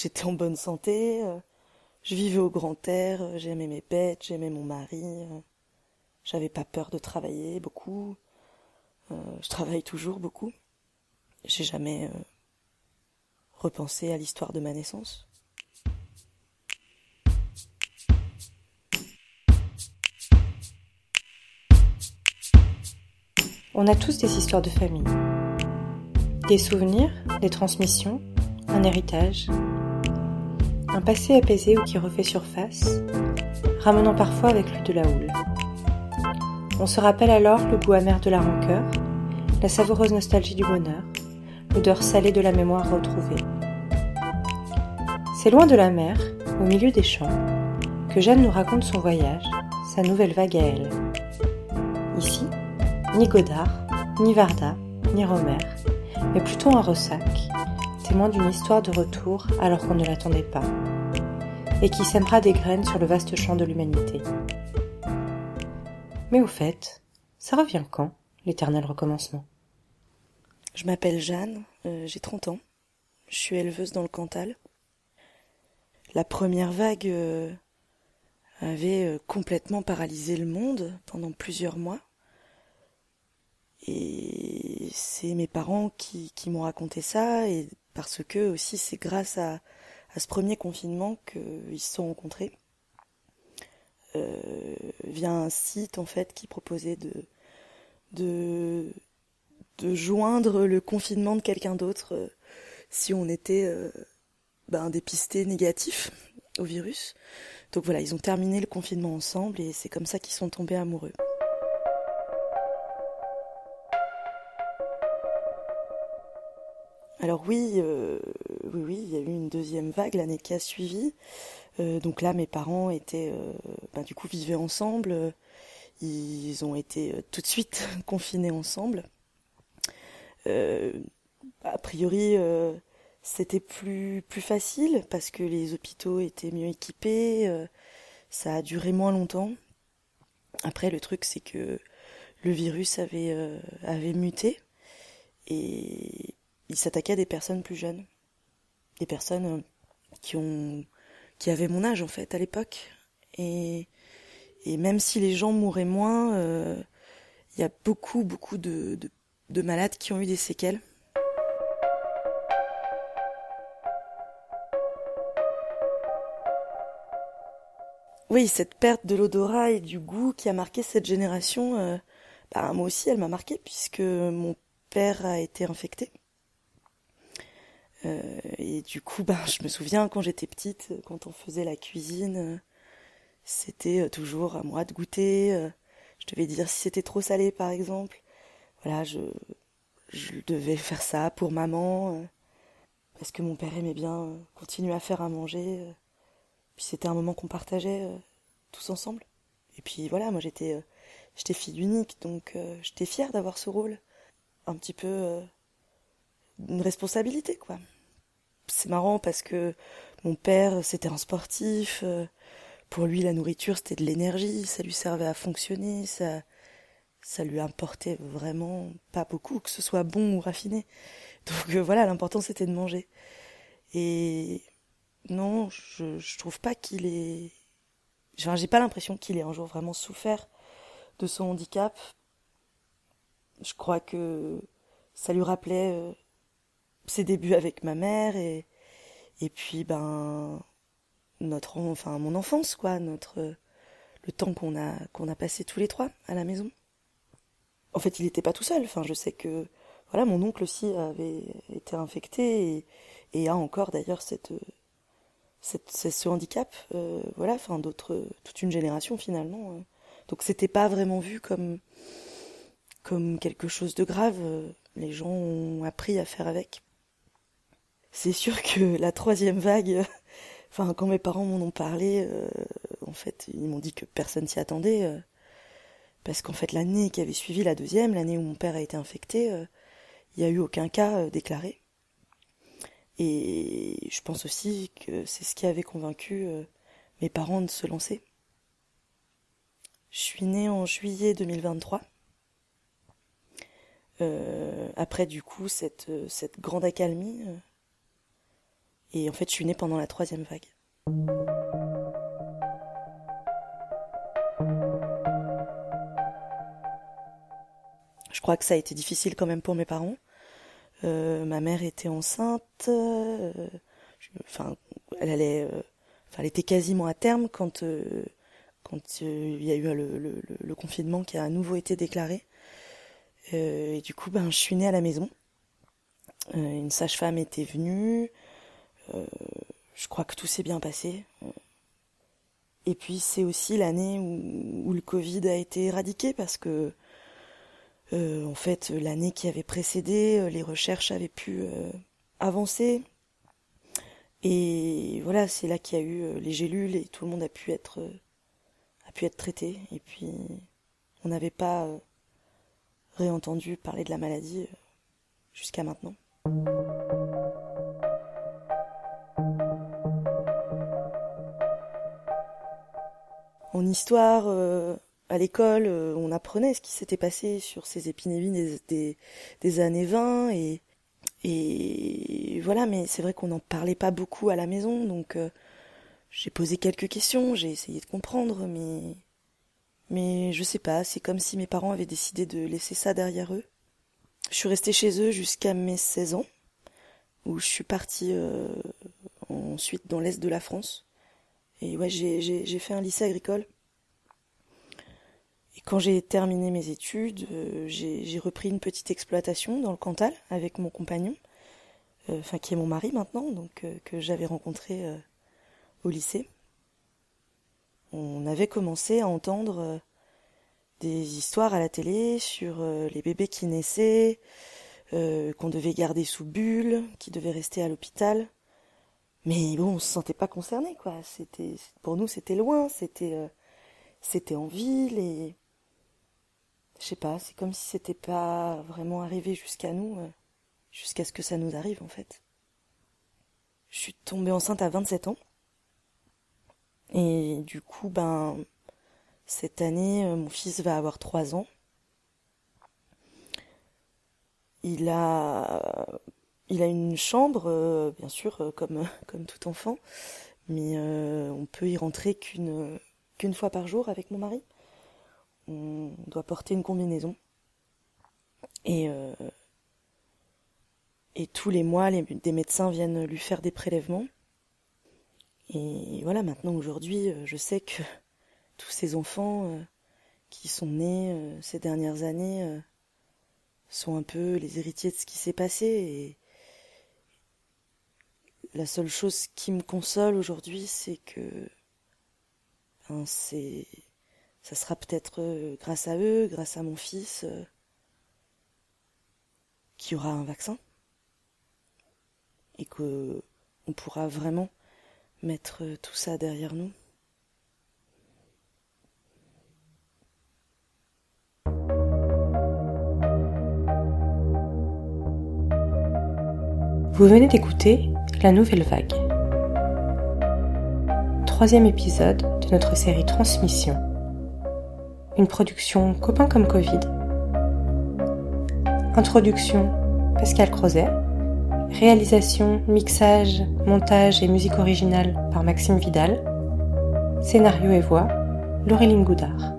j'étais en bonne santé, je vivais au grand air, j'aimais mes bêtes, j'aimais mon mari, j'avais pas peur de travailler beaucoup, je travaille toujours beaucoup. J'ai jamais repensé à l'histoire de ma naissance. On a tous des histoires de famille. Des souvenirs, des transmissions, un héritage. Passé apaisé ou qui refait surface, ramenant parfois avec lui de la houle. On se rappelle alors le goût amer de la rancœur, la savoureuse nostalgie du bonheur, l'odeur salée de la mémoire retrouvée. C'est loin de la mer, au milieu des champs, que Jeanne nous raconte son voyage, sa nouvelle vague à elle. Ici, ni Godard, ni Varda, ni Romer, mais plutôt un ressac, témoin d'une histoire de retour alors qu'on ne l'attendait pas, et qui sèmera des graines sur le vaste champ de l'humanité. Mais au fait, ça revient quand, l'éternel recommencement? Je m'appelle Jeanne, euh, j'ai 30 ans, je suis éleveuse dans le Cantal. La première vague euh, avait euh, complètement paralysé le monde pendant plusieurs mois. Et c'est mes parents qui, qui m'ont raconté ça, et parce que aussi c'est grâce à, ce premier confinement qu'ils se sont rencontrés. Euh, via un site en fait qui proposait de, de, de joindre le confinement de quelqu'un d'autre euh, si on était euh, ben, dépisté négatif au virus. Donc voilà, ils ont terminé le confinement ensemble et c'est comme ça qu'ils sont tombés amoureux. Alors oui, euh, oui, oui, il y a eu une deuxième vague l'année qui a suivi. Euh, donc là, mes parents étaient, euh, ben, du coup, vivaient ensemble. Ils ont été tout de suite confinés ensemble. a priori, c'était plus plus facile parce que les hôpitaux étaient mieux équipés. ça a duré moins longtemps. Après, le truc, c'est que le virus avait avait muté et il s'attaquait à des personnes plus jeunes, des personnes euh, qui ont qui avaient mon âge en fait à l'époque et même si les gens mouraient moins, euh, il y a beaucoup beaucoup de malades qui ont eu des séquelles. Oui, cette perte de l'odorat et du goût qui a marqué cette génération, euh, bah, moi aussi elle m'a marqué puisque mon père a été infecté. Euh, et du coup, ben, je me souviens quand j'étais petite, quand on faisait la cuisine, c'était euh, toujours à moi de goûter. Euh, je devais dire si c'était trop salé, par exemple. Voilà, je, devais faire ça pour maman, parce que mon père aimait bien continuer à faire à manger. Puis c'était un moment qu'on partageait tous ensemble. Et puis voilà, moi j'étais j'étais fille unique, donc j'étais fière d'avoir ce rôle. Un petit peu une responsabilité, quoi. C'est marrant parce que mon père, c'était un sportif. Euh, pour lui, la nourriture, c'était de l'énergie. Ça lui servait à fonctionner. Ça, ça lui importait vraiment pas beaucoup, que ce soit bon ou raffiné. Donc euh, voilà, l'important, c'était de manger. Et non, je, je trouve pas qu'il ait... Enfin, j'ai pas l'impression qu'il ait un jour vraiment souffert de son handicap. Je crois que ça lui rappelait euh, ses débuts avec ma mère et et puis ben notre enfin mon enfance quoi notre le temps qu'on a qu'on a passé tous les trois à la maison. En fait il n'était pas tout seul. Enfin je sais que voilà mon oncle aussi avait été infecté et, a encore d'ailleurs cette, cette, ce handicap euh, voilà enfin d'autres toute une génération finalement hein. donc c'était pas vraiment vu comme comme quelque chose de grave. Les gens ont appris à faire avec c'est sûr que la troisième vague, enfin quand mes parents m'en ont parlé, euh, en fait ils m'ont dit que personne s'y attendait, euh, parce qu'en fait l'année qui avait suivi la deuxième, l'année où mon père a été infecté, euh, il n'y a eu aucun cas déclaré. Et je pense aussi que c'est ce qui avait convaincu mes parents de se lancer. Je suis née en juillet 2023. après du coup cette, cette grande accalmie Et en fait, je suis née pendant la troisième vague. Je crois que ça a été difficile quand même pour mes parents. Euh, ma mère était enceinte. Euh, euh, elle était quasiment à terme quand quand il y a eu le, le, confinement qui a à nouveau été déclaré. et du coup, ben, je suis née à la maison. une sage-femme était venue. Je crois que tout s'est bien passé. Et puis c'est aussi l'année où, le Covid a été éradiqué parce que euh, en fait, l'année qui avait précédé, euh, les recherches avaient pu euh, avancer. Et voilà, c'est là qu'il y a eu les gélules et tout le monde a pu être a pu être traité. Et puis, on n'avait pas réentendu parler de la maladie jusqu'à maintenant. En histoire, à l'école, euh, on apprenait ce qui s'était passé sur ces épidémies des, années 20 et, voilà, mais c'est vrai qu'on n'en parlait pas beaucoup à la maison, donc euh, j'ai posé quelques questions, j'ai essayé de comprendre, mais mais je sais pas, c'est comme si mes parents avaient décidé de laisser ça derrière eux. Je suis restée chez eux jusqu'à mes 16 ans, où je suis partie euh, ensuite dans l'est de la France. Et ouais, j'ai fait un lycée agricole. Et quand j'ai terminé mes études, euh, j'ai repris une petite exploitation dans le Cantal avec mon compagnon, euh, enfin qui est mon mari maintenant, donc euh, que j'avais rencontré au lycée. On avait commencé à entendre des histoires à la télé sur les bébés qui naissaient, qu'on devait garder sous bulle, qui devaient rester à l'hôpital. Mais bon, on se sentait pas concerné, quoi. C'était, pour nous, c'était loin, c'était, c'était en ville et je sais pas, c'est comme si c'était pas vraiment arrivé jusqu'à nous, euh, jusqu'à ce que ça nous arrive en fait. Je suis tombée enceinte à 27 ans. Et du coup, ben, cette année, euh, mon fils va avoir 3 ans. Il a, il a une chambre, euh, bien sûr, comme, comme tout enfant, mais on peut y rentrer qu'une, qu'une fois par jour avec mon mari on doit porter une combinaison. Et, euh, et tous les mois, des médecins viennent lui faire des prélèvements. Et voilà, maintenant, aujourd'hui, euh, je sais que tous ces enfants euh, qui sont nés ces dernières années sont un peu les héritiers de ce qui s'est passé. La seule chose qui me console aujourd'hui, c'est que c'est ça sera peut-être euh, grâce à eux, grâce à mon fils, euh, qu'il y aura un vaccin et que on pourra vraiment mettre euh, tout ça derrière nous. Vous venez d'écouter La Nouvelle Vague, troisième épisode de notre série Transmission une production Copain comme Covid. Introduction Pascal Crozet. Réalisation, mixage, montage et musique originale par Maxime Vidal. Scénario et voix Laureline Goudard.